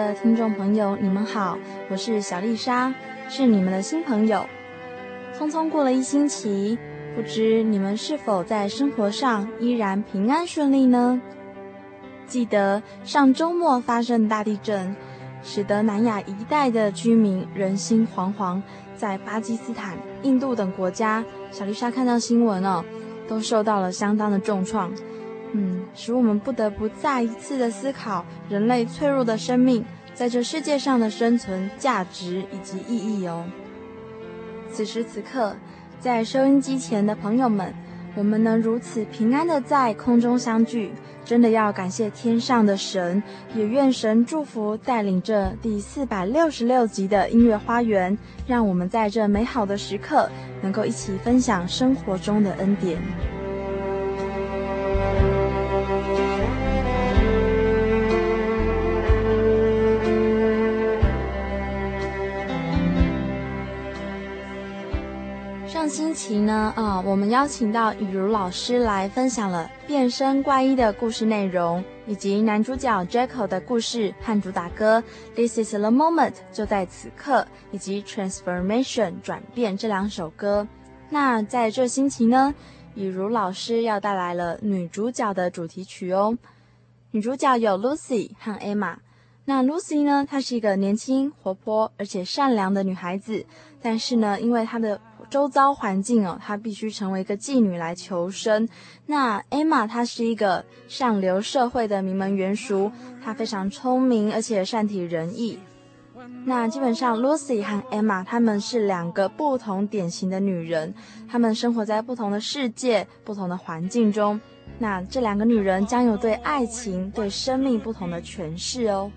的听众朋友，你们好，我是小丽莎，是你们的新朋友。匆匆过了一星期，不知你们是否在生活上依然平安顺利呢？记得上周末发生大地震，使得南亚一带的居民人心惶惶，在巴基斯坦、印度等国家，小丽莎看到新闻哦，都受到了相当的重创。嗯，使我们不得不再一次的思考人类脆弱的生命在这世界上的生存价值以及意义哦。此时此刻，在收音机前的朋友们，我们能如此平安的在空中相聚，真的要感谢天上的神，也愿神祝福带领这第四百六十六集的音乐花园，让我们在这美好的时刻能够一起分享生活中的恩典。期呢，啊、我们邀请到雨如老师来分享了变身怪医的故事内容，以及男主角 Jackal 的故事和主打歌 This is the moment 就在此刻，以及 Transformation 转变这两首歌。那在这星期呢，雨如老师要带来了女主角的主题曲哦。女主角有 Lucy 和 Emma。那 Lucy 呢，她是一个年轻、活泼而且善良的女孩子，但是呢，因为她的周遭环境哦，她必须成为一个妓女来求生。那 Emma 她是一个上流社会的名门媛淑，她非常聪明，而且善体人意。那基本上 Lucy 和 Emma 她们是两个不同典型的女人，她们生活在不同的世界、不同的环境中。那这两个女人将有对爱情、对生命不同的诠释哦。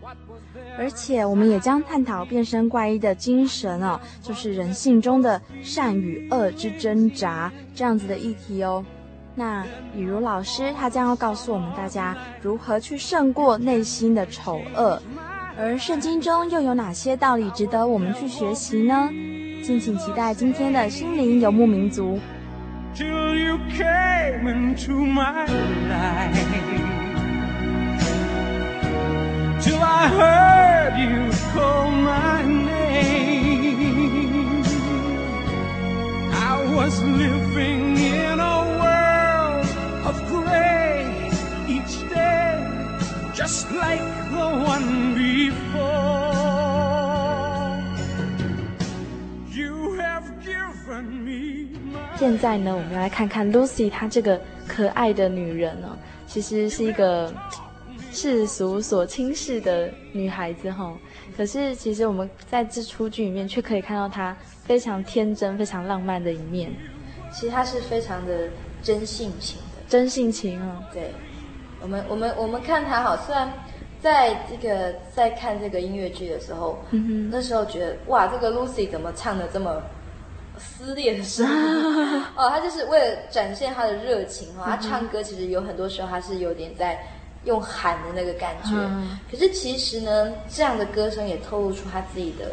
而且，我们也将探讨变身怪医的精神哦，就是人性中的善与恶之挣扎这样子的议题哦。那雨如老师他将要告诉我们大家如何去胜过内心的丑恶，而圣经中又有哪些道理值得我们去学习呢？敬请期待今天的心灵游牧民族。Till you came into my life. Till I heard you call my name. I was living in a world of gray each day, just like the one before. You have given me my 现在呢，我们要来看看 Lucy 她这个可爱的女人呢、哦，其实是一个。 世俗所轻视的女孩子哈，可是其实我们在这出剧里面却可以看到她非常天真、非常浪漫的一面。其实她是非常的真性情的，真性情啊。对，我们我们我们看她好，虽然在这个在看这个音乐剧的时候，那时候觉得哇，这个 Lucy 怎么唱的这么撕裂的声音？哦，他就是为了展现她的热情哈，他唱歌其实有很多时候他是有点在用喊的那个感觉，嗯、可是其实呢，这样的歌声也透露出他自己的。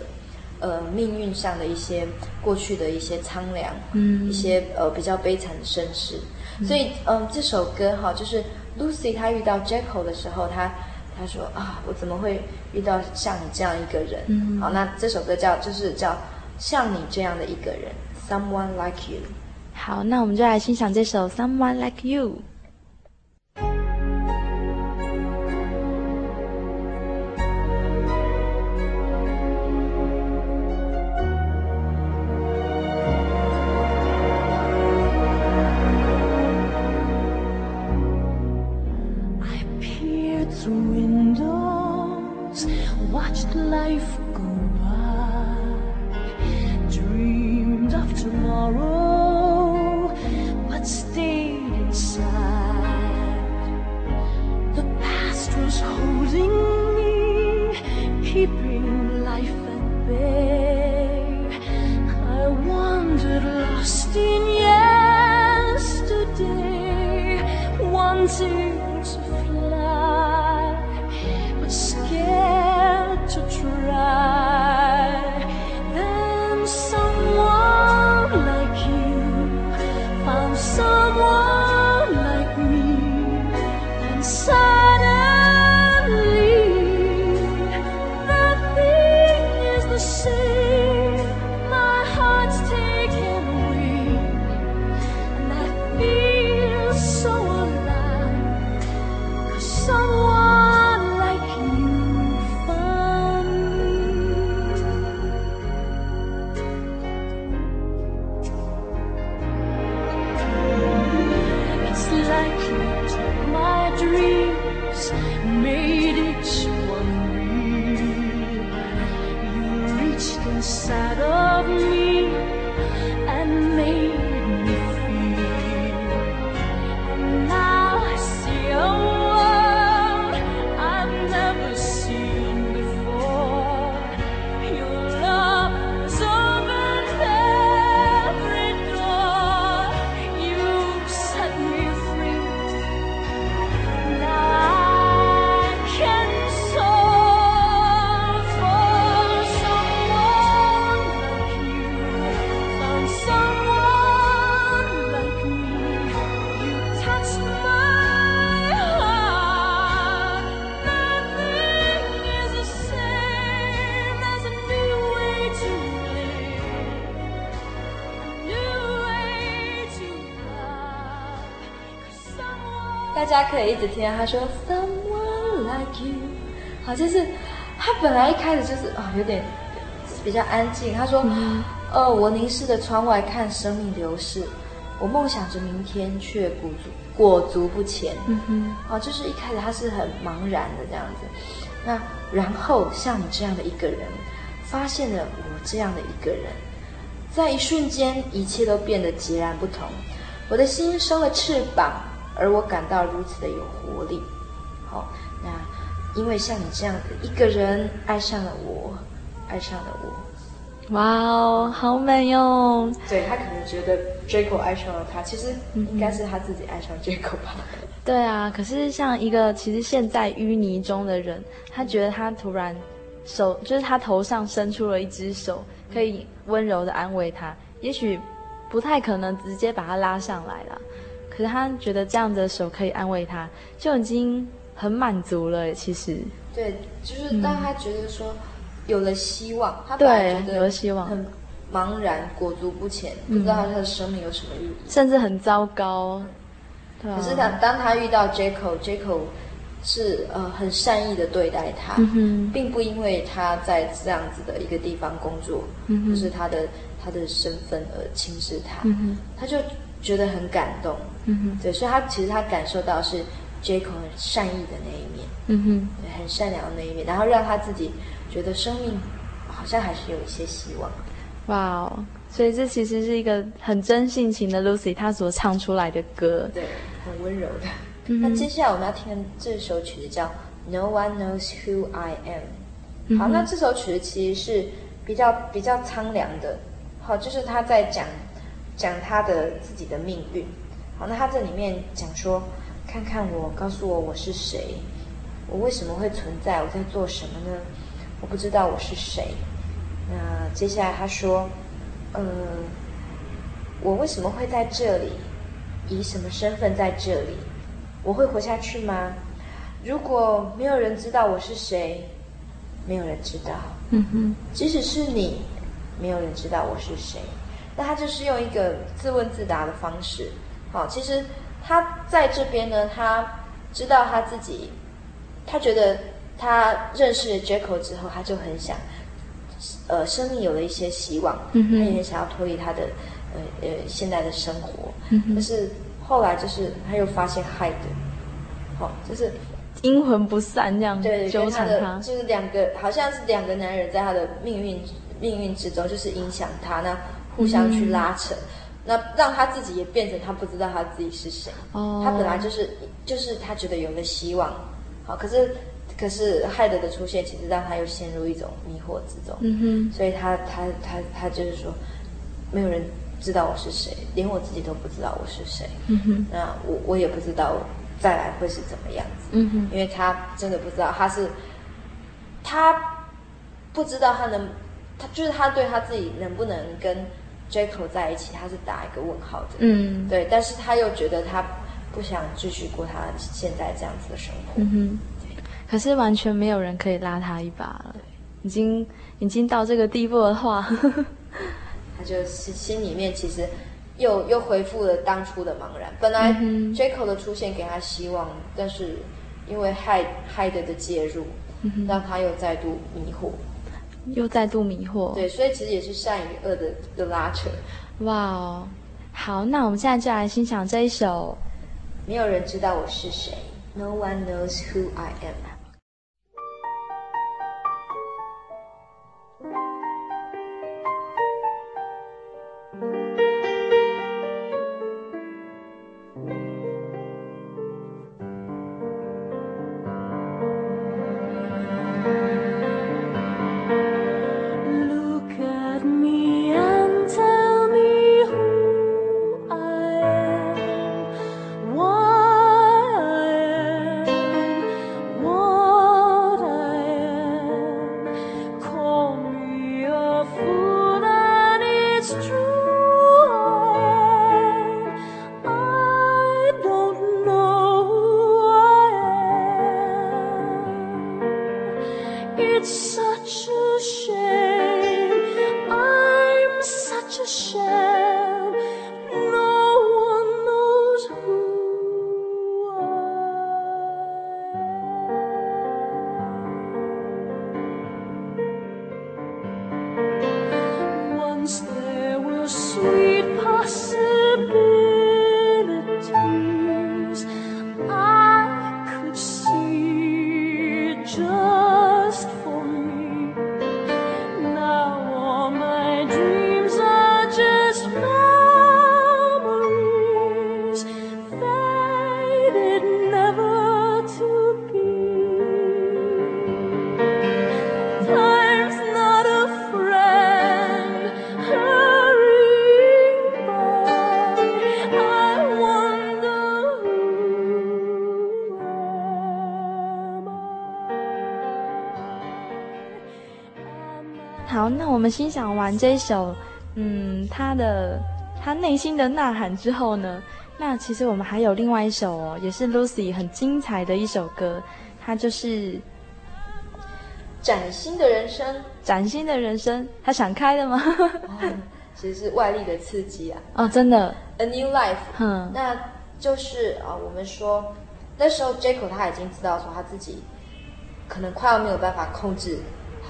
呃，命运上的一些过去的一些苍凉，嗯，一些呃比较悲惨的身世，嗯、所以嗯、呃，这首歌哈，就是 Lucy 她遇到 Jekyll 的时候，她她说啊，我怎么会遇到像你这样一个人？嗯，好，那这首歌叫就是叫像你这样的一个人，Someone Like You。好，那我们就来欣赏这首 Someone Like You。家可以一直听到他说 Someone like you，好，就是他本来一开始就是啊、哦，有点比较安静。他说，嗯、哦，我凝视着窗外看生命流逝，我梦想着明天，却裹足裹足不前。嗯哼，啊、哦，就是一开始他是很茫然的这样子。那然后像你这样的一个人，发现了我这样的一个人，在一瞬间，一切都变得截然不同。我的心生了翅膀。而我感到如此的有活力，好，那因为像你这样的一个人爱上了我，爱上了我，哇哦，好美哦！对，他可能觉得 Jekyll 爱上了他，其实应该是他自己爱上 Jekyll 吧？对啊，可是像一个其实陷在淤泥中的人，他觉得他突然手，就是他头上伸出了一只手，可以温柔的安慰他，也许不太可能直接把他拉上来了。可是他觉得这样的手可以安慰他，就已经很满足了。其实，对，就是当他觉得说有了希望，嗯、他本来觉得有了希望，很茫然、裹足不前，嗯、不知道他的生命有什么意义，甚至很糟糕。对啊、可是他当他遇到 Jekyll，Jekyll 是呃很善意的对待他，嗯、并不因为他在这样子的一个地方工作，嗯、就是他的他的身份而轻视他，嗯、他就。觉得很感动，嗯哼，对，所以他其实他感受到是 Jekyll 很善意的那一面，嗯哼，对，很善良的那一面，然后让他自己觉得生命好像还是有一些希望。哇哦，所以这其实是一个很真性情的 Lucy 她所唱出来的歌，对，很温柔的。嗯、那接下来我们要听的这首曲子叫《No one knows who I am。好，那这首曲子其实是比较比较苍凉的，好，就是他在讲讲他的自己的命运。好，那他这里面讲说，看看我，告诉我我是谁，我为什么会存在，我在做什么呢？我不知道我是谁。那接下来他说，呃，我为什么会在这里？以什么身份在这里？我会活下去吗？如果没有人知道我是谁，没有人知道。嗯哼，即使是你，没有人知道我是谁。那他就是用一个自问自答的方式。好，其实他在这边呢，他知道他自己，他觉得他认识了 Jekyll 之后，他就很想，呃，生命有了一些希望。嗯，他也很想要脱离他的。呃呃，现在的生活，嗯、但是后来就是他又发现 Hide，好、哦，就是阴魂不散这样，对，纠缠他，就是两个好像是两个男人在他的命运命运之中，就是影响他，那互相去拉扯，嗯、那让他自己也变成他不知道他自己是谁。哦，他本来就是就是他觉得有了希望，好，可是可是 Hyde 的出现，其实让他又陷入一种迷惑之中。嗯哼，所以他他他他就是说，没有人。知道我是谁，连我自己都不知道我是谁。嗯哼，那我我也不知道再来会是怎么样子。嗯哼，因为他真的不知道，他是他不知道他能，他就是他对他自己能不能跟 Jekyll 在一起，他是打一个问号的。嗯，对，但是他又觉得他不想继续过他现在这样子的生活。嗯哼，可是完全没有人可以拉他一把了，已经已经到这个地步的话。他就是心里面其实又又恢复了当初的茫然。本来 Jekyll 的出现给他希望，嗯、但是因为 Hyde Hyde 的介入，嗯、让他又再度迷惑，又再度迷惑。对，所以其实也是善与恶的的拉扯。哇哦，好，那我们现在就来欣赏这一首。没有人知道我是谁，No one knows who I am。们欣赏完这一首，嗯，他的他内心的呐喊之后呢，那其实我们还有另外一首哦，也是 Lucy 很精彩的一首歌，它就是《崭新的人生》。崭新的人生，他想开了吗？哦，其实是外力的刺激啊！哦，真的，A New Life。嗯，那就是啊，我们说那时候 Jekyll 他已经知道说他自己可能快要没有办法控制。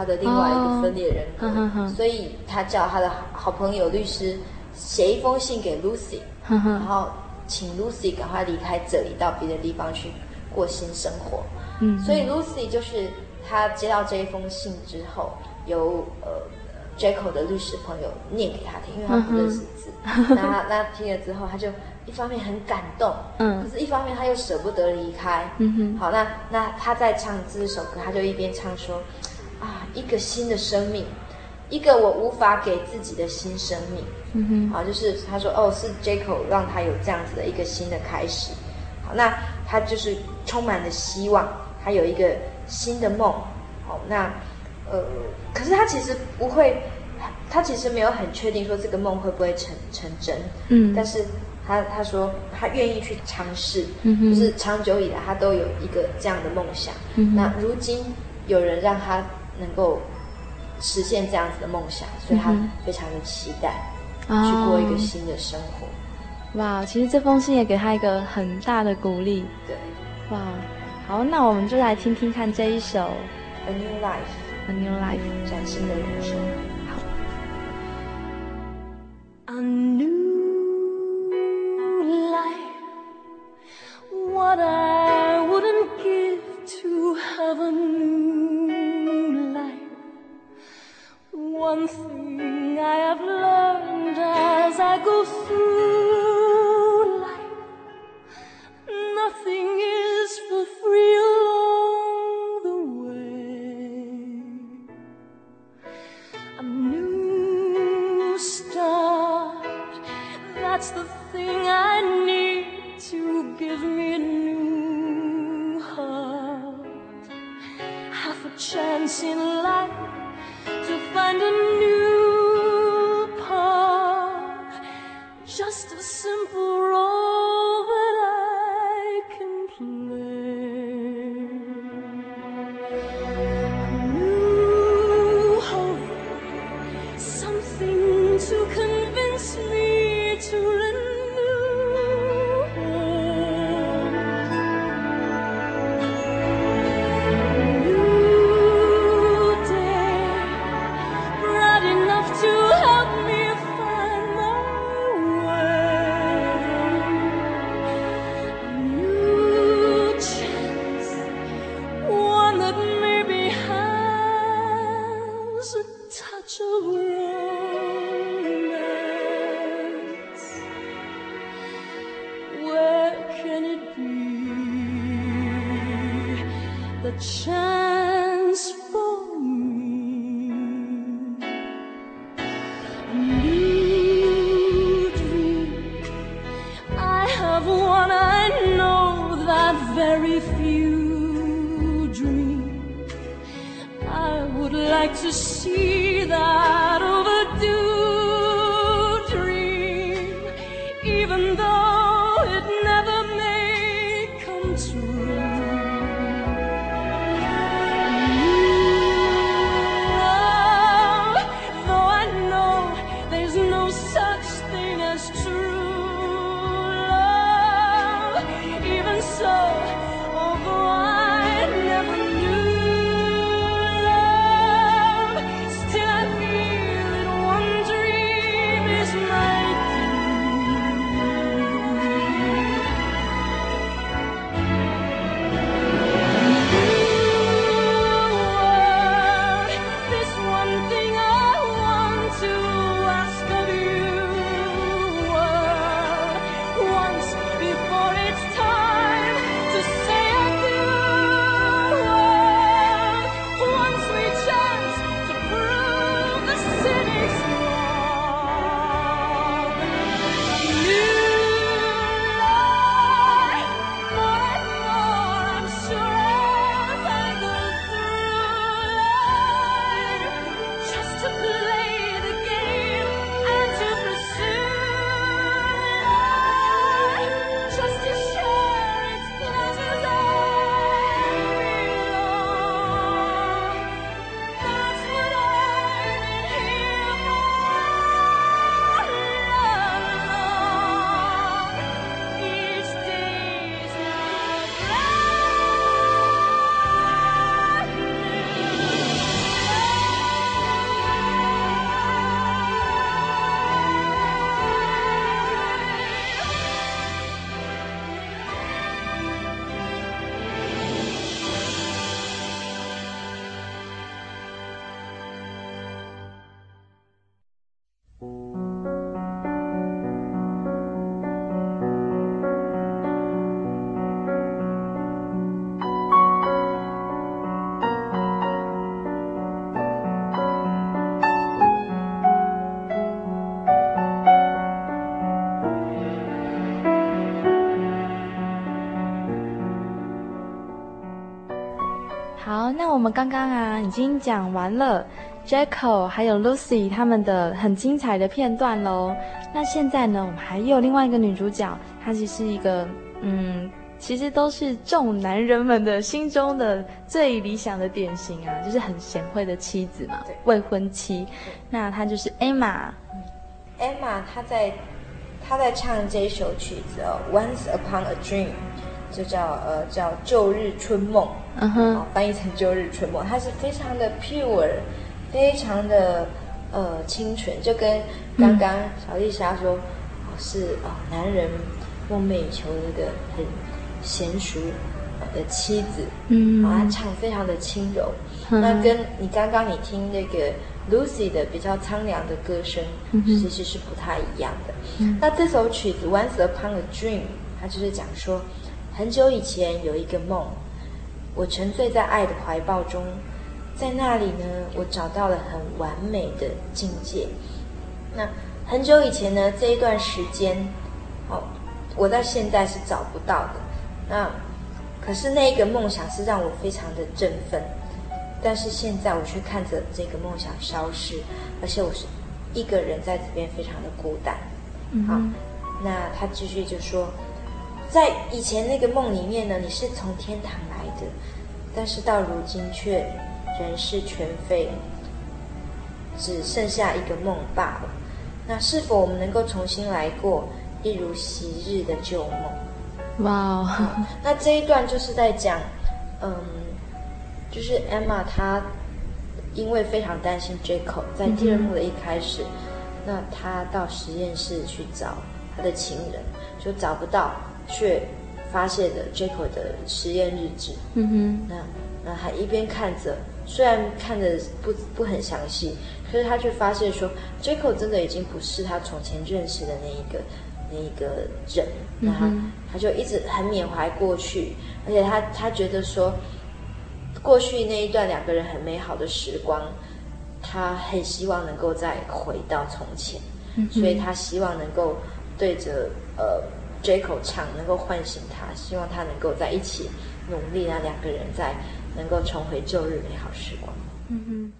他的另外一个分裂人格，oh, 所以他叫他的好朋友律师写一封信给 Lucy，然后请 Lucy 赶快离开这里，到别的地方去过新生活。嗯，所以 Lucy 就是他接到这一封信之后，由呃 Jaco 的律师朋友念给他听，因为他不认识字。那他那听了之后，他就一方面很感动，嗯，可是一方面他又舍不得离开。嗯哼，好，那那他在唱这首歌，他就一边唱说，啊，一个新的生命，一个我无法给自己的新生命。嗯哼，啊，就是他说，哦，是 Jaco 让他有这样子的一个新的开始。好，那他就是充满了希望，他有一个新的梦。好，那。呃，可是他其实不会，他其实没有很确定说这个梦会不会成成真。嗯，但是他他说他愿意去尝试，嗯，就是长久以来他都有一个这样的梦想。嗯，那如今有人让他能够实现这样子的梦想，所以他非常的期待去过一个新的生活。哇，其实这封信也给他一个很大的鼓励。对，哇，好，那我们就来听听看这一首《A New Life》。A new life，崭新的人生。好。A new life, what I wouldn't give to have a new One thing I have learned as I go through life, nothing is for free. Along the way. A new start, that's the thing I need to give me a new heart. Half a chance in life find a new part. Just a simple role 们刚刚啊已经讲完了 Jacko 还有 Lucy 他们的很精彩的片段喽。那现在呢，我们还有另外一个女主角，她其实是一个嗯。其实都是众男人们的心中的最理想的典型啊，就是很贤惠的妻子嘛，未婚妻。那她就是 Emma。Emma 她在她在唱这首曲子哦，Once Upon a Dream，就叫呃叫旧日春梦，嗯哼、哦，翻译成旧日春梦。它是非常的 pure，非常的呃清纯，就跟刚刚小丽莎说，嗯、是哦男人梦寐以求的一个很。娴熟的妻子，嗯，啊，他唱非常的轻柔，嗯、那跟你刚刚你听那个 Lucy 的比较苍凉的歌声，嗯、其实是不太一样的。嗯、那这首曲子 Once Upon a Dream，它就是讲说，很久以前有一个梦，我沉醉在爱的怀抱中，在那里呢，我找到了很完美的境界。那很久以前呢，这一段时间，哦，我在现在是找不到的。那，可是那个梦想是让我非常的振奋，但是现在我却看着这个梦想消失，而且我是一个人在这边非常的孤单。好，那他继续就说，在以前那个梦里面呢，你是从天堂来的，但是到如今却人事全非，只剩下一个梦罢了。那是否我们能够重新来过，一如昔日的旧梦？哇 Wow、嗯，那这一段就是在讲，嗯，就是 Emma 她因为非常担心 Jaco，在第二幕的一开始，那她到实验室去找她的情人，就找不到，却发现了 Jaco 的实验日志。嗯哼，那那还一边看着，虽然看着不不很详细，可是他却发现说，Jaco 真的已经不是他从前认识的那一个。那一个人，那他他就一直很缅怀过去，而且他他觉得说，过去那一段两个人很美好的时光，他很希望能够再回到从前，嗯、所以他希望能够对着呃 Jaco 唱，能够唤醒他，希望他能够在一起努力，让两个人再能够重回旧日美好时光。嗯哼。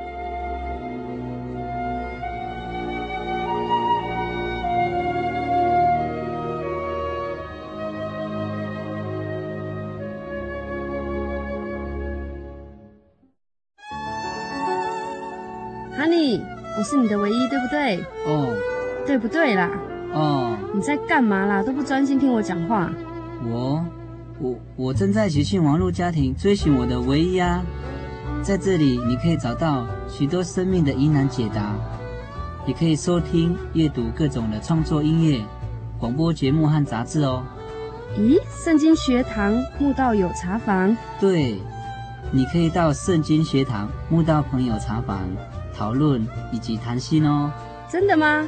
对啦？哦，你在干嘛啦？都不专心听我讲话。我，我，我正在学信网络家庭追寻我的唯一啊！在这里，你可以找到许多生命的疑难解答，也可以收听、阅读各种的创作音乐、广播节目和杂志哦。咦，圣经学堂慕道友茶房？对，你可以到圣经学堂慕道朋友茶房。讨论以及谈心哦，真的吗？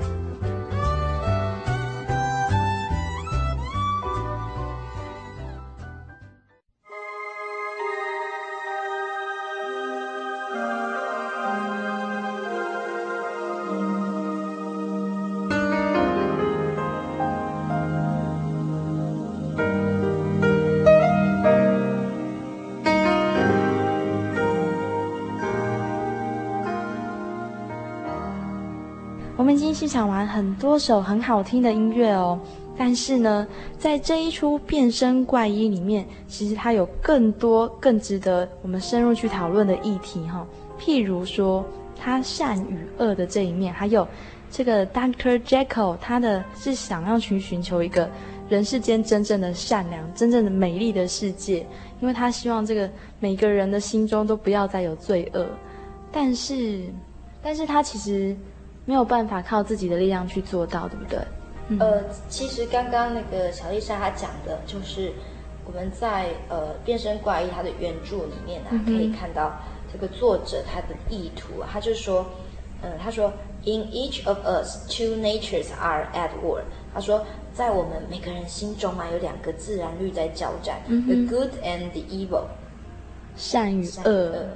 欣赏完很多首很好听的音乐哦，但是呢，在这一出变身怪医里面，其实它有更多更值得我们深入去讨论的议题哈、譬如说，他善与恶的这一面，还有这个 Dr. Jekyll，他的是想要去寻求一个人世间真正的善良、真正的美丽的世界，因为他希望这个每个人的心中都不要再有罪恶。但是，但是他其实。没有办法靠自己的力量去做到，对不对？嗯、呃，其实刚刚那个小丽莎她讲的，就是我们在呃变身怪医他的原著里面啊，嗯、可以看到这个作者他的意图啊，他就说，嗯，他说，In each of us, two natures are at war。他说，在我们每个人心中啊，有两个自然律在交战，嗯、the good and the evil，善与恶。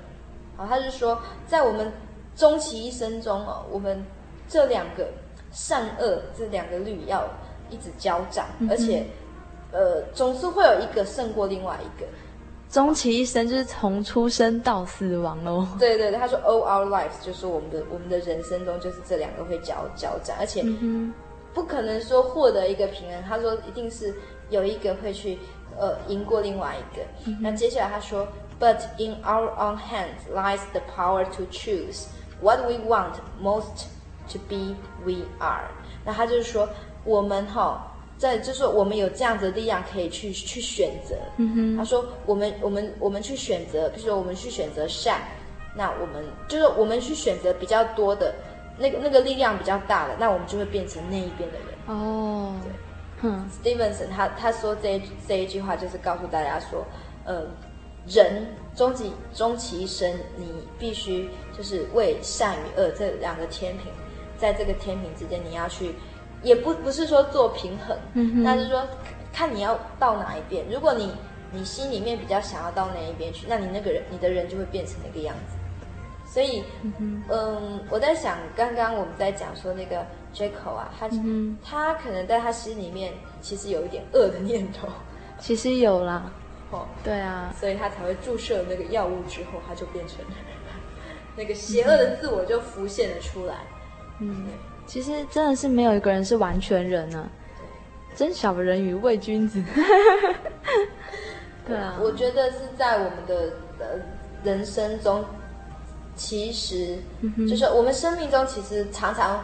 好，他就说，在我们终其一生中哦，我们这两个善恶这两个律要一直交战，嗯、而且，呃，总是会有一个胜过另外一个。终其一生就是从出生到死亡喽。对对对，他说 all our lives 就是我们的我们的人生中就是这两个会交交战，而且不可能说获得一个平衡。他说一定是有一个会去呃赢过另外一个。嗯、那接下来他说，But in our own hands lies the power to choose what we want most。To be, we are。那他就是说，我们哈在就是我们有这样子的力量可以去去选择。嗯哼。他说，我们我们我们去选择，比如说我们去选择善，那我们就是我们去选择比较多的那个那个力量比较大的，那我们就会变成那一边的人。哦。对。嗯。Stevenson 他他说这一这一句话就是告诉大家说，呃，人终其终其一生，你必须就是为善与恶这两个天平。在这个天平之间，你要去，也不不是说做平衡，嗯哼，但是说看你要到哪一边。如果你你心里面比较想要到哪一边去，那你那个人你的人就会变成那个样子。所以，嗯，嗯，我在想，刚刚我们在讲说那个 Jekyll 啊，他、嗯、他可能在他心里面其实有一点恶的念头，其实有啦，哦，对啊，所以他才会注射那个药物之后，他就变成那个邪恶的自我就浮现了出来。嗯，其实真的是没有一个人是完全人呢、啊。真小人与伪君子。对啊，我觉得是在我们的呃人生中，其实就是我们生命中，其实常常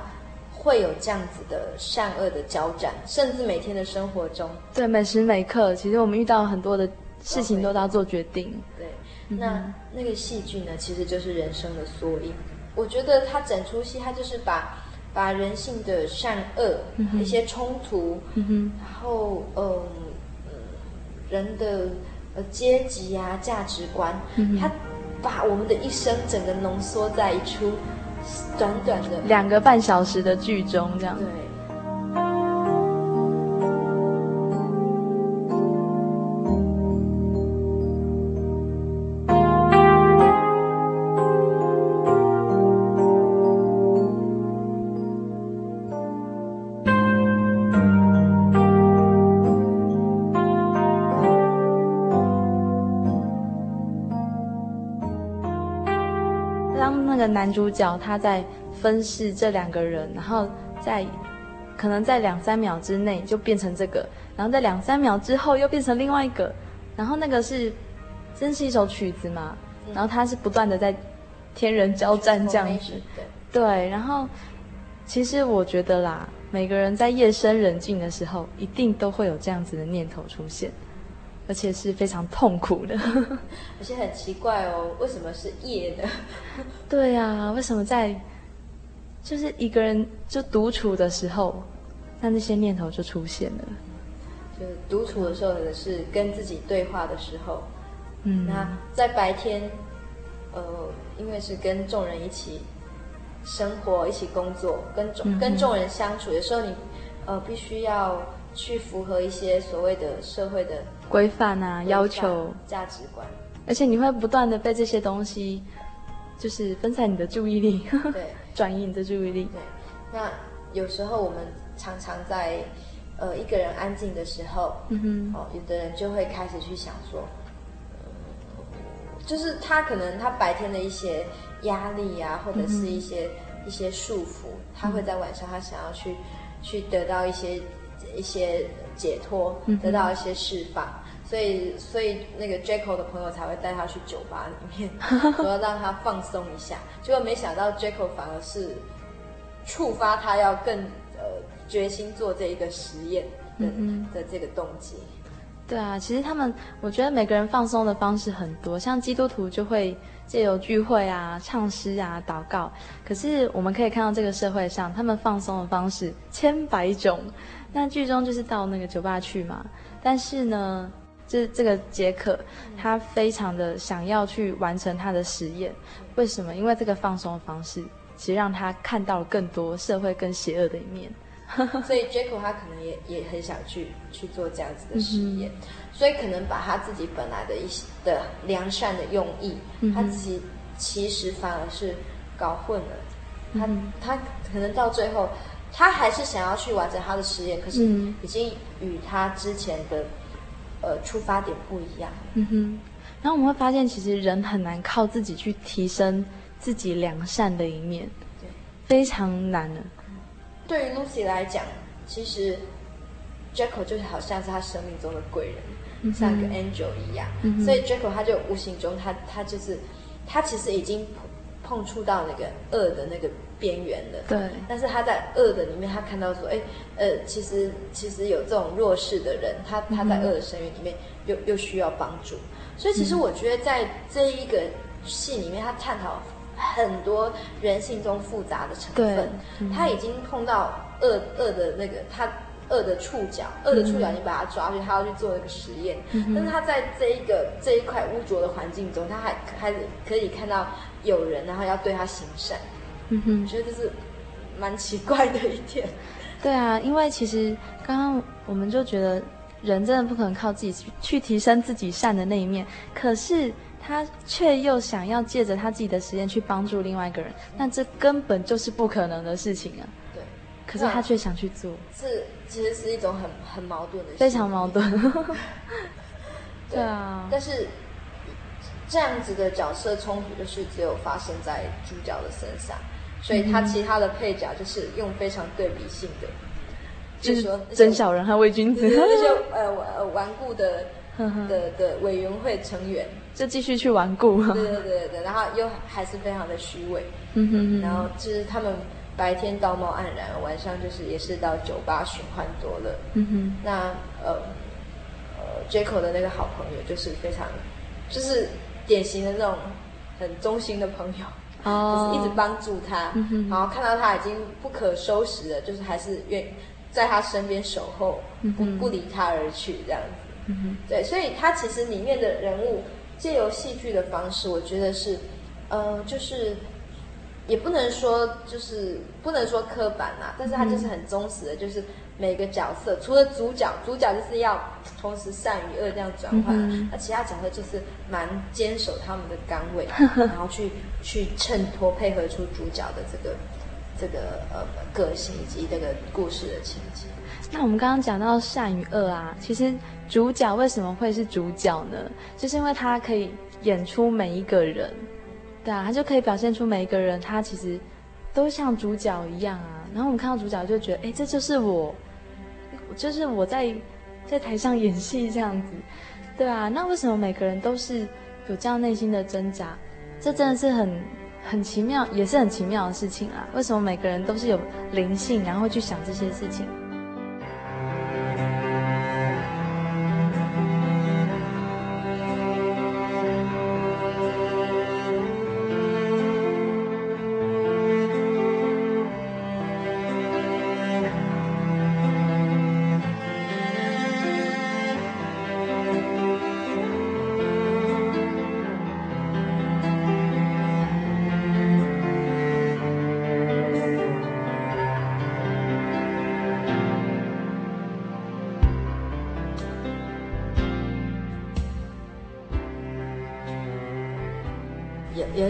会有这样子的善恶的交战，甚至每天的生活中，对，每时每刻，其实我们遇到很多的事情都要做决定。对，那那个戏剧呢，其实就是人生的缩影。我觉得他整出戏，他就是把把人性的善恶、一些冲突，然后嗯人的。呃，阶级啊，价值观，嗯，他把我们的一生整个浓缩在一出短短的两个半小时的剧中，这样。对。男主角他在分饰这两个人，然后在可能在两三秒之内就变成这个，然后在两三秒之后又变成另外一个，然后那个是真是一首曲子嘛？然后他是不断的在天人交战这样子，对。然后其实我觉得啦，每个人在夜深人静的时候，一定都会有这样子的念头出现。而且是非常痛苦的，而且很奇怪哦，为什么是夜的？对呀、啊，为什么在就是一个人就独处的时候，那那些念头就出现了？就是独处的时候，也是跟自己对话的时候。嗯，那在白天，呃，因为是跟众人一起生活、一起工作，跟众、嗯、跟众人相处的时候，你呃必须要去符合一些所谓的社会的。规范啊，要求。价值观，而且你会不断的被这些东西，就是分散你的注意力，对，转移你的注意力。对，那有时候我们常常在呃一个人安静的时候，嗯哼，哦，有的人就会开始去想说，呃、就是他可能他白天的一些压力啊，或者是一些、嗯、一些束缚，他会在晚上他想要去去得到一些一些解脱，得到一些释放。嗯所以，所以那个 Jaco 的朋友才会带他去酒吧里面，说要让他放松一下。结果没想到 Jaco 反而是触发他要更呃决心做这一个实验的、嗯、的这个动机。对啊，其实他们，我觉得每个人放松的方式很多，像基督徒就会借由聚会啊、唱诗啊、祷告。可是我们可以看到这个社会上，他们放松的方式千百种。那剧中就是到那个酒吧去嘛，但是呢。这这个杰克，他非常的想要去完成他的实验。为什么？因为这个放松的方式，其实让他看到了更多社会更邪恶的一面。所以杰克他可能也也很想去去做这样子的实验，嗯，所以可能把他自己本来的一些的良善的用意，嗯，他其其实反而是搞混了。他，嗯，他可能到最后，他还是想要去完成他的实验，可是已经与他之前的。呃，出发点不一样。嗯哼，然后我们会发现，其实人很难靠自己去提升自己良善的一面，对，非常难的。对于 Lucy 来讲，其实 Jacko 就好像是他生命中的贵人，嗯、像个 angel 一样。嗯、所以 Jacko 他就无形中，他他就是他其实已经碰触到那个恶的那个。边缘的，对，但是他在恶的里面，他看到说，哎，呃，其实其实有这种弱势的人，他他在恶的深渊里面又又需要帮助，所以其实我觉得在这一个戏里面，他探讨很多人性中复杂的成分，他已经碰到恶恶的那个他恶的触角，恶的触角，你把他抓去，他要去做那个实验，但是他在这一个这一块污浊的环境中，他还还可以看到有人，然后要对他行善。嗯哼，觉得这是蛮奇怪的一点。对啊，因为其实刚刚我们就觉得人真的不可能靠自己去去提升自己善的那一面，可是他却又想要借着他自己的实验去帮助另外一个人，那这根本就是不可能的事情啊。对，可是他却想去做，是其实是一种很很矛盾的事，非常矛盾。对啊，但是这样子的角色冲突就是只有发生在主角的身上。所以他其他的配角就是用非常对比性的，就是说真小人和伪君子那些 呃呃顽固的的的委员会成员，就继续去顽固。对对对对，然后又还是非常的虚伪。嗯哼哼。然后就是他们白天道貌岸然，晚上就是也是到酒吧寻欢作乐。嗯哼。那呃呃，Jaco 的那个好朋友就是非常，就是典型的那种很忠心的朋友。哦。就是一直帮助他，嗯哼。然后看到他已经不可收拾了，就是还是愿在他身边守候，不不离他而去这样子。嗯哼。对，所以他其实里面的人物借由戏剧的方式，我觉得是，呃，就是。也不能说就是不能说刻板啦，但是他就是很忠实的，就是每个角色，除了主角，主角就是要同时善与恶这样转换，那其他角色就是蛮坚守他们的岗位，然后去去衬托配合出主角的这个这个呃个性以及这个故事的情节。那我们刚刚讲到善与恶啊，其实主角为什么会是主角呢？就是因为他可以演出每一个人。对啊，他就可以表现出每一个人，他其实都像主角一样啊。然后我们看到主角就觉得，哎，这就是我，就是我在在台上演戏这样子，对啊。那为什么每个人都是有这样内心的挣扎？这真的是很很奇妙，也是很奇妙的事情啊。为什么每个人都是有灵性，然后去想这些事情？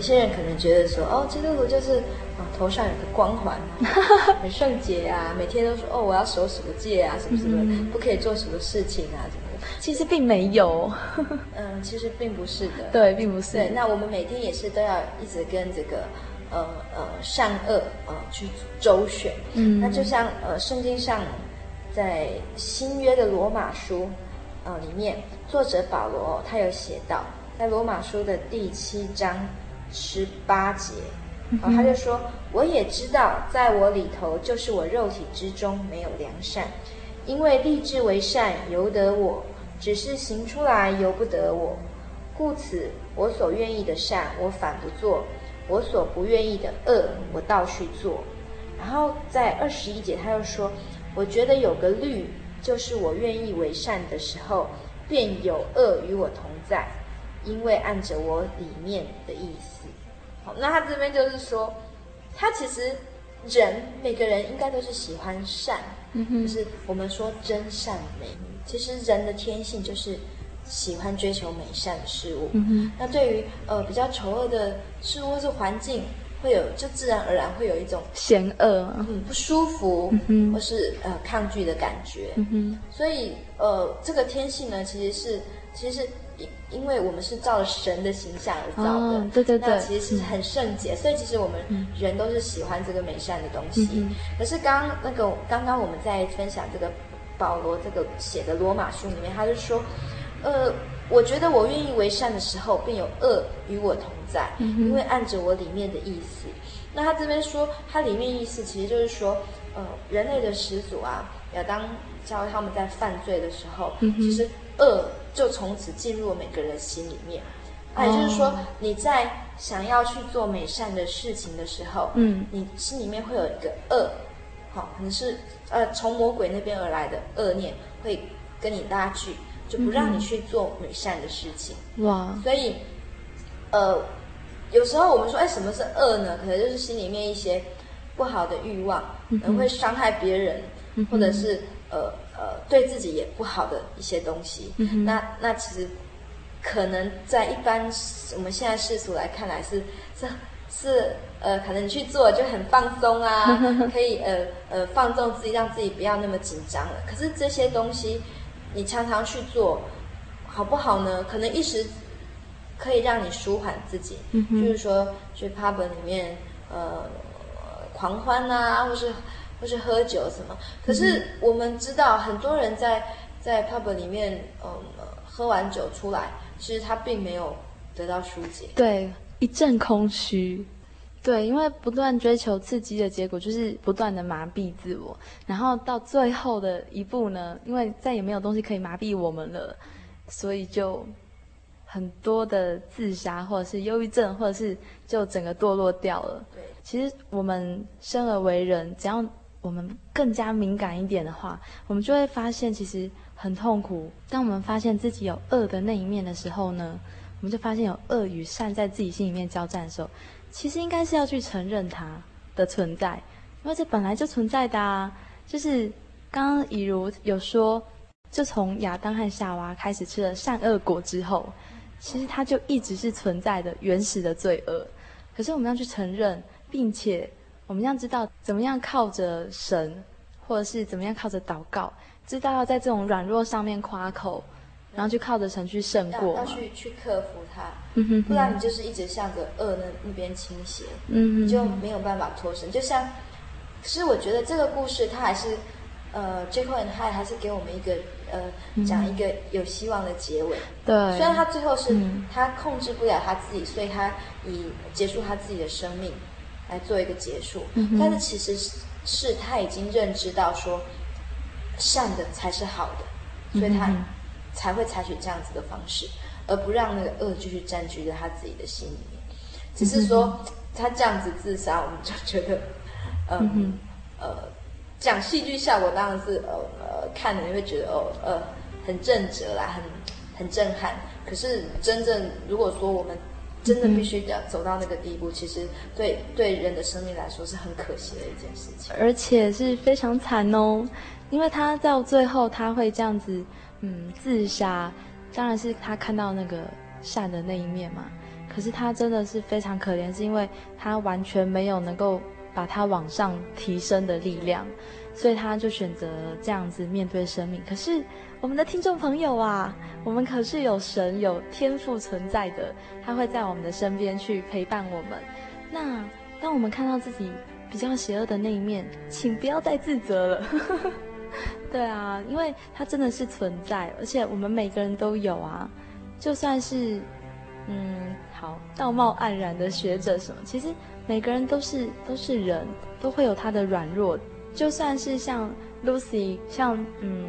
些人可能觉得说，哦，基督徒就是啊，头上有个光环，很圣洁啊，每天都说，哦，我要守什么戒啊，什么什么，嗯、不可以做什么事情啊，什么的。其实并没有，嗯，其实并不是的，对，并不是。对，那我们每天也是都要一直跟这个，呃呃，善恶呃去周旋。嗯，那就像呃，圣经上在新约的罗马书呃里面，作者保罗他有写到，在罗马书的第七章。十八节，然后他就说：“我也知道，在我里头，就是我肉体之中没有良善，因为立志为善由得我，只是行出来由不得我。故此，我所愿意的善，我反不做；我所不愿意的恶，我倒去做。”然后在二十一节，他又说：“我觉得有个律，就是我愿意为善的时候，便有恶与我同在，因为按着我里面的意思。”好，那他这边就是说，他其实人每个人应该都是喜欢善，嗯，就是我们说真善美。其实人的天性就是喜欢追求美善的事物。那对于呃比较丑恶的事物或是环境，会有就自然而然会有一种嫌恶，嗯，不舒服，嗯，或是呃抗拒的感觉。嗯，所以呃这个天性呢，其实是其实是。因为我们是照着神的形象而造的，哦、对对对，那其实是很圣洁，嗯、所以其实我们人都是喜欢这个美善的东西。嗯、可是刚刚那个刚刚我们在分享这个保罗这个写的罗马书里面，他就说，呃，我觉得我愿意为善的时候，便有恶与我同在，嗯、因为按着我里面的意思。那他这边说，他里面意思其实就是说，呃，人类的始祖啊，亚当教他们在犯罪的时候，嗯、其实恶。就从此进入每个人心里面，也就是说，你在想要去做美善的事情的时候，嗯，你心里面会有一个恶，好，可能是呃从魔鬼那边而来的恶念，会跟你拉锯，就不让你去做美善的事情。哇，所以，呃，有时候我们说，哎，什么是恶呢？可能就是心里面一些不好的欲望，可能会伤害别人，或者是呃。呃，对自己也不好的一些东西，嗯、那那其实可能在一般我们现在世俗来看来是是是呃，可能你去做就很放松啊，可以呃呃放纵自己，让自己不要那么紧张了。可是这些东西你常常去做，好不好呢？可能一时可以让你舒缓自己，嗯，就是说去 pub 里面呃狂欢啊，或是或是喝酒什么。可是我们知道，很多人在在 pub 里面，嗯，喝完酒出来，其实他并没有得到疏解，对，一阵空虚。对，因为不断追求刺激的结果就是不断的麻痹自我，然后到最后的一步呢，因为再也没有东西可以麻痹我们了，所以就很多的自杀，或者是忧郁症，或者是就整个堕落掉了。对，其实我们生而为人，只要我们更加敏感一点的话，我们就会发现其实很痛苦。当我们发现自己有恶的那一面的时候呢，我们就发现有恶与善在自己心里面交战的时候。其实应该是要去承认它的存在，因为这本来就存在的啊。就是刚刚以如有说，就从亚当和夏娃开始吃了善恶果之后，其实它就一直是存在的原始的罪恶。可是我们要去承认，并且我们要知道怎么样靠着神，或者是怎么样靠着祷告，知道要在这种软弱上面夸口。然后就靠着神去胜过，要去去克服它，嗯、哼哼不然你就是一直向着恶那那边倾斜，嗯哼哼，你就没有办法脱身。就像，可是我觉得这个故事它还是，呃，Jekyll and Hyde 还是给我们一个呃讲一个有希望的结尾。对，虽然他最后是、嗯、他控制不了他自己，所以他以结束他自己的生命来做一个结束。嗯、但是其实是是他已经认知到说，善的才是好的，所以他。嗯才会采取这样子的方式，而不让那个恶继续占据在他自己的心里面。只是说他这样子自杀，我们就觉得，嗯，嗯呃，讲戏剧效果当然是呃呃看了你会觉得哦呃很正直啦，很很震撼。可是真正如果说我们真的必须要走到那个地步，其实对对人的生命来说是很可惜的一件事情，而且是非常惨哦，因为他到最后他会这样子。嗯，自杀当然是他看到那个善的那一面嘛。可是他真的是非常可怜，是因为他完全没有能够把他往上提升的力量，所以他就选择这样子面对生命。可是我们的听众朋友啊，我们可是有神有天赋存在的，他会在我们的身边去陪伴我们。那当我们看到自己比较邪恶的那一面，请不要再自责了。对啊，因为它真的是存在，而且我们每个人都有啊。就算是，嗯，好，道貌岸然的学者什么，其实每个人都是都是人，都会有他的软弱。就算是像 Lucy，像嗯，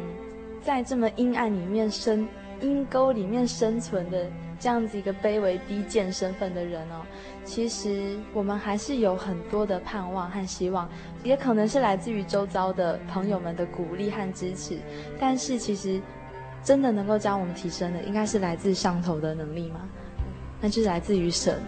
在这么阴暗里面生阴沟里面生存的。这样子一个卑微低贱身份的人哦，其实我们还是有很多的盼望和希望，也可能是来自于周遭的朋友们的鼓励和支持。但是其实，真的能够将我们提升的，应该是来自上头的能力吗？那就是来自于神。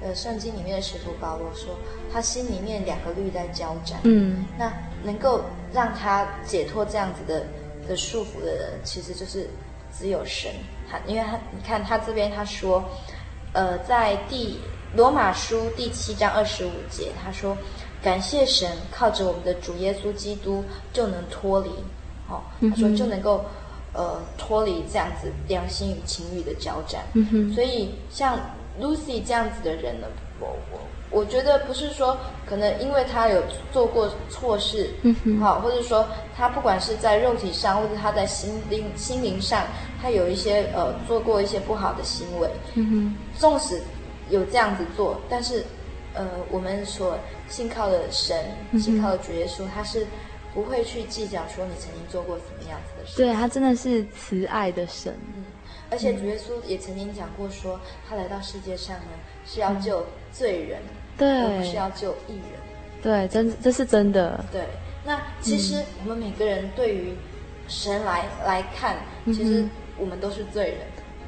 呃，呃，圣经里面的使徒保罗说，他心里面两个律在交战。嗯，那能够让他解脱这样子的的束缚的人，其实就是只有神。他，因为他，你看他这边他说，呃，在第罗马书第七章二十五节，他说，感谢神，靠着我们的主耶稣基督就能脱离。哦，他说就能够。呃，脱离这样子良心与情欲的交战，嗯哼，所以像 Lucy 这样子的人呢，我我我觉得不是说可能因为他有做过错事，嗯哼，好，或者说他不管是在肉体上，或者他在心灵心灵上，他有一些呃做过一些不好的行为，嗯哼，纵使有这样子做，但是呃，我们所信靠的神，信靠的主耶稣，他是。不会去计较说你曾经做过什么样子的事。对，他真的是慈爱的神。嗯，而且主耶稣也曾经讲过说，说他来到世界上呢是要救罪人，对，而不是要救义人。对，真这是真的。对，那其实我们每个人对于神来来看，其实我们都是罪人。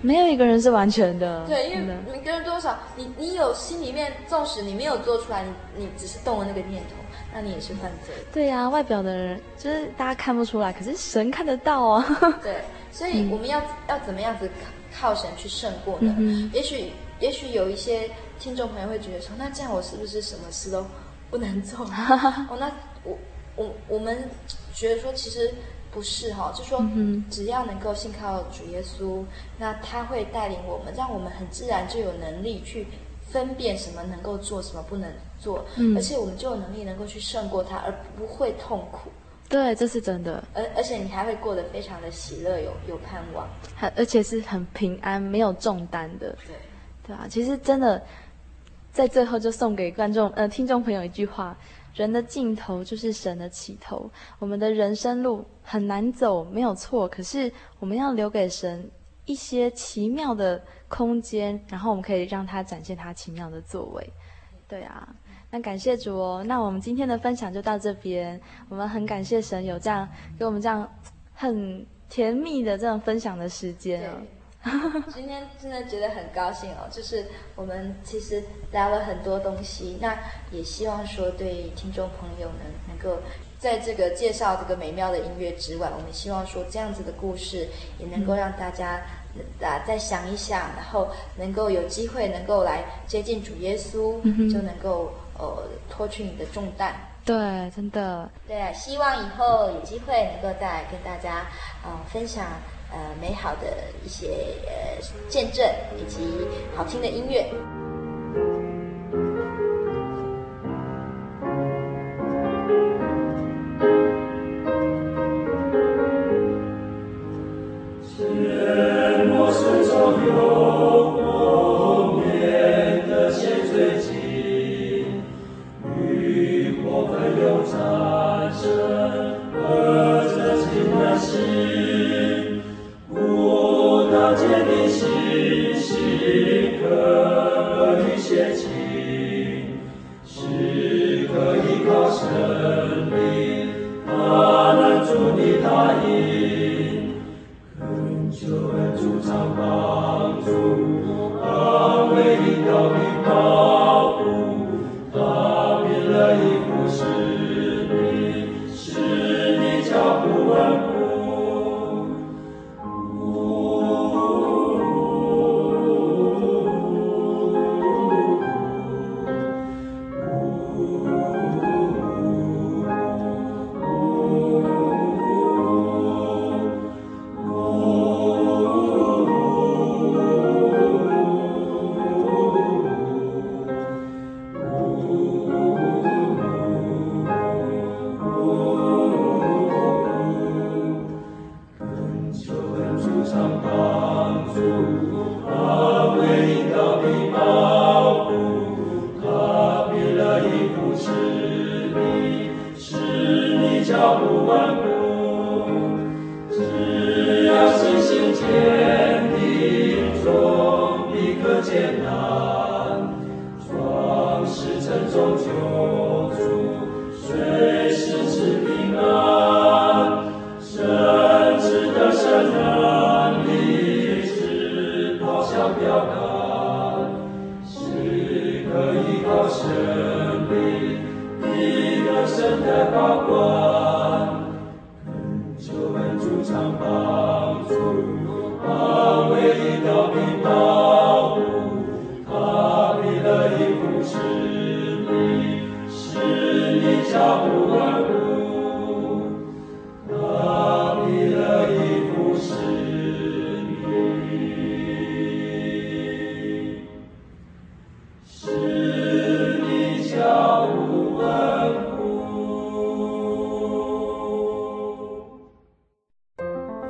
没有一个人是完全的，对，因为每个人多少，你你有心里面，纵使你没有做出来，你你只是动了那个念头，那你也是犯罪。对呀、啊，外表的人就是大家看不出来，可是神看得到啊。对，所以我们要、嗯、要怎么样子靠神去胜过呢？嗯、也许也许有一些听众朋友会觉得说，那这样我是不是什么事都不能做？哦，那我我我们觉得说，其实。不是哈，就说只要能够信靠主耶稣，那他会带领我们，让我们很自然就有能力去分辨什么能够做，什么不能做，嗯、而且我们就有能力能够去胜过他，而不会痛苦。对，这是真的。而而且你还会过得非常的喜乐，有有盼望，还而且是很平安，没有重担的。对，对啊，其实真的，在最后就送给观众呃听众朋友一句话。人的尽头就是神的起头。我们的人生路很难走，没有错。可是我们要留给神一些奇妙的空间，然后我们可以让他展现他奇妙的作为。对啊，那感谢主哦。那我们今天的分享就到这边。我们很感谢神有这样给我们这样很甜蜜的这种分享的时间哦。今天真的觉得很高兴哦，就是我们其实聊了很多东西，那也希望说对听众朋友们能够在这个介绍这个美妙的音乐之外，我们希望说这样子的故事也能够让大家啊再想一想，然后能够有机会能够来接近主耶稣，就能够呃脱去你的重担。对，真的。对啊，希望以后有机会能够再来跟大家呃分享。呃，美好的一些呃见证，以及好听的音乐。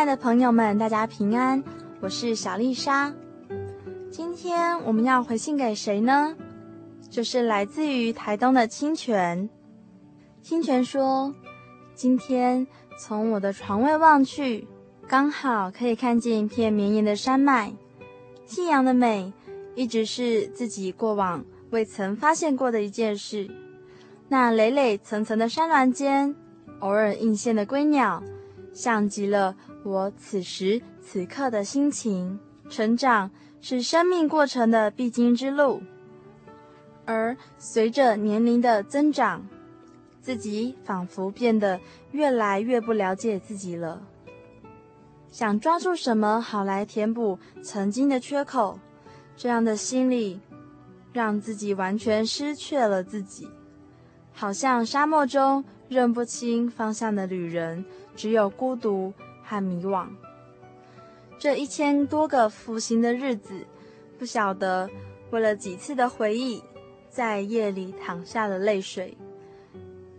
亲爱的朋友们，大家平安，我是小丽莎。今天我们要回信给谁呢？就是来自于台东的清泉。清泉说：“今天从我的床位望去，刚好可以看见一片绵延的山脉。夕阳的美，一直是自己过往未曾发现过的一件事。那累累层层的山峦间，偶尔映现的归鸟，像极了我此时此刻的心情。成长是生命过程的必经之路。”而随着年龄的增长，自己仿佛变得越来越不了解自己了。想抓住什么好来填补曾经的缺口，这样的心理让自己完全失去了自己，好像沙漠中认不清方向的旅人，只有孤独和迷惘。这一千多个复习的日子，不晓得为了几次的回忆。在夜里淌下了泪水，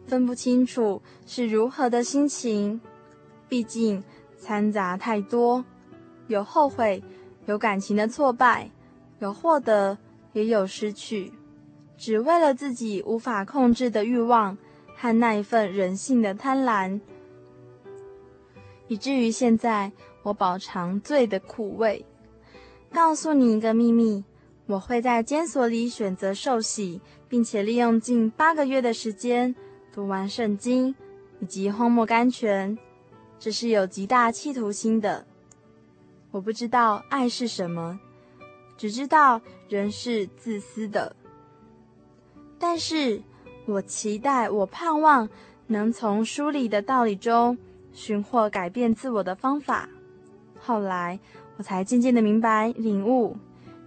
分不清楚是如何的心情。毕竟掺杂太多，有后悔，有感情的挫败，有获得，也有失去，只为了自己无法控制的欲望和那一份人性的贪婪，以至于现在我饱尝罪的苦味。告诉你一个秘密。我会在监所里选择受洗，并且利用近八个月的时间读完圣经以及荒漠甘泉，这是有极大企图心的。我不知道爱是什么，只知道人是自私的。但是我期待，我盼望能从书里的道理中寻获改变自我的方法。后来我才渐渐的明白领悟。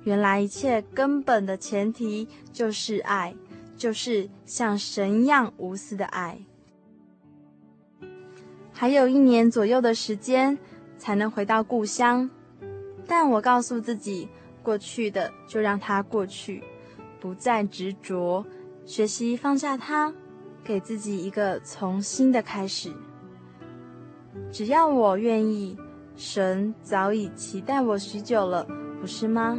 原来一切根本的前提就是爱，就是像神一样无私的爱。还有一年左右的时间才能回到故乡，但我告诉自己，过去的就让它过去，不再执着，学习放下它，给自己一个从新的开始。只要我愿意，神早已期待我许久了，不是吗？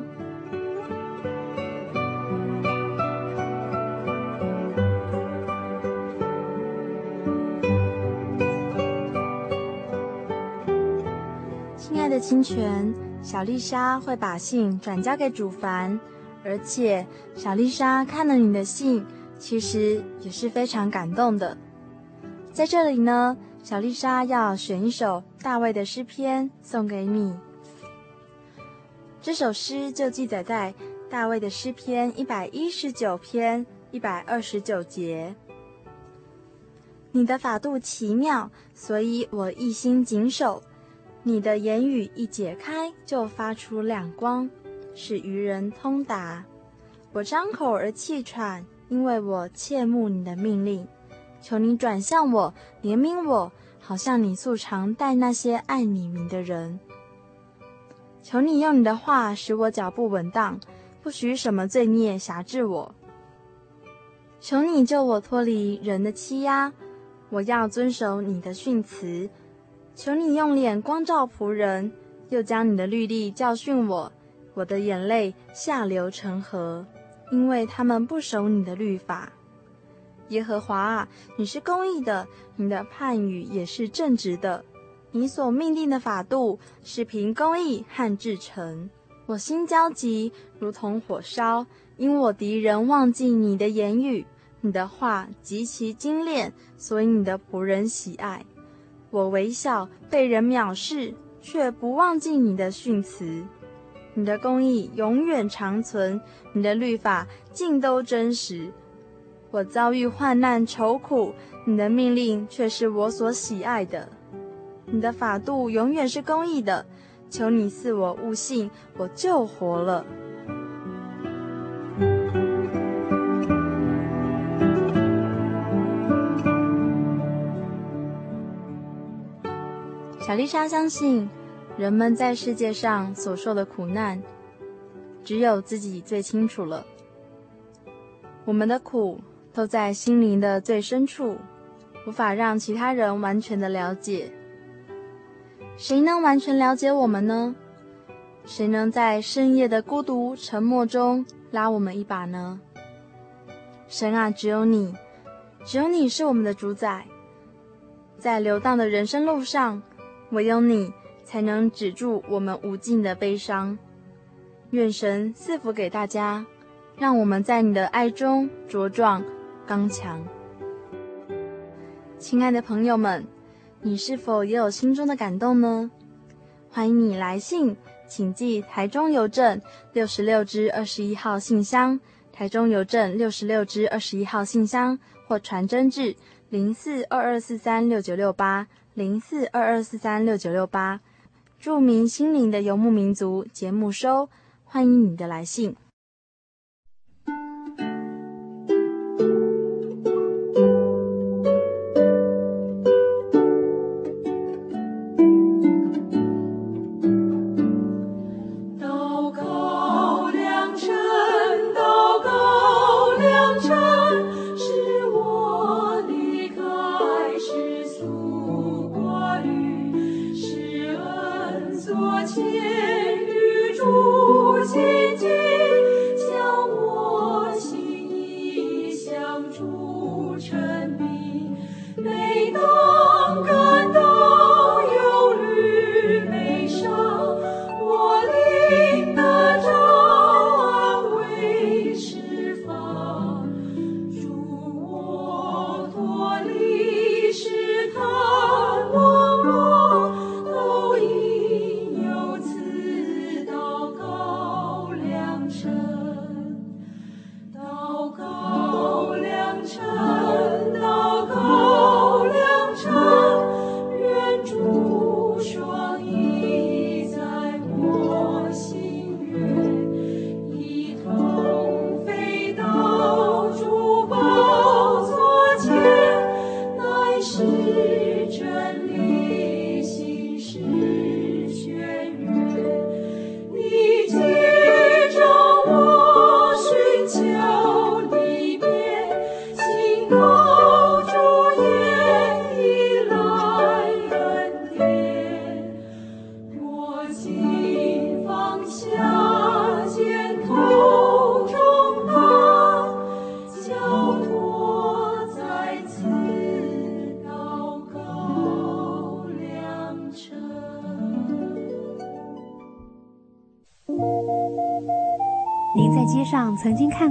亲爱的清泉，小丽莎会把信转交给主凡，而且小丽莎看了你的信，其实也是非常感动的。在这里呢，小丽莎要选一首大卫的诗篇送给你。这首诗就记载在大卫的诗篇一百一十九篇一百二十九节。你的法度奇妙，所以我一心谨守。你的言语一解开，就发出亮光，使愚人通达。我张口而气喘，因为我切慕你的命令。求你转向我，怜悯我，好像你素常待那些爱你名的人。求你用你的话使我脚步稳当，不许什么罪孽辖制我。求你救我脱离人的欺压，我要遵守你的训词。求你用脸光照仆人，又将你的律例教训我。我的眼泪下流成河，因为他们不守你的律法。耶和华啊，你是公义的，你的判语也是正直的。你所命定的法度是凭公义和至诚。我心焦急，如同火烧，因我敌人忘记你的言语。你的话极其精炼，所以你的仆人喜爱。我微小，被人藐视，却不忘记你的训词。你的公义永远长存，你的律法尽都真实。我遭遇患难愁苦，你的命令却是我所喜爱的。你的法度永远是公义的，求你赐我悟性，我就活了。小丽莎相信，人们在世界上所受的苦难，只有自己最清楚了。我们的苦都在心灵的最深处，无法让其他人完全的了解。谁能完全了解我们呢？谁能在深夜的孤独沉默中拉我们一把呢？神啊，只有你，只有你是我们的主宰，在流荡的人生路上，唯有你。才能止住我们无尽的悲伤。愿神赐福给大家，让我们在你的爱中茁壮刚强。亲爱的朋友们，你是否也有心中的感动呢？欢迎你来信，请寄台中邮政六十六支二十一号信箱，台中邮政六十六支二十一号信箱，或传真至零四二二四三六九六八零四二二四三六九六八。著名心灵的游牧民族节目收，欢迎你的来信。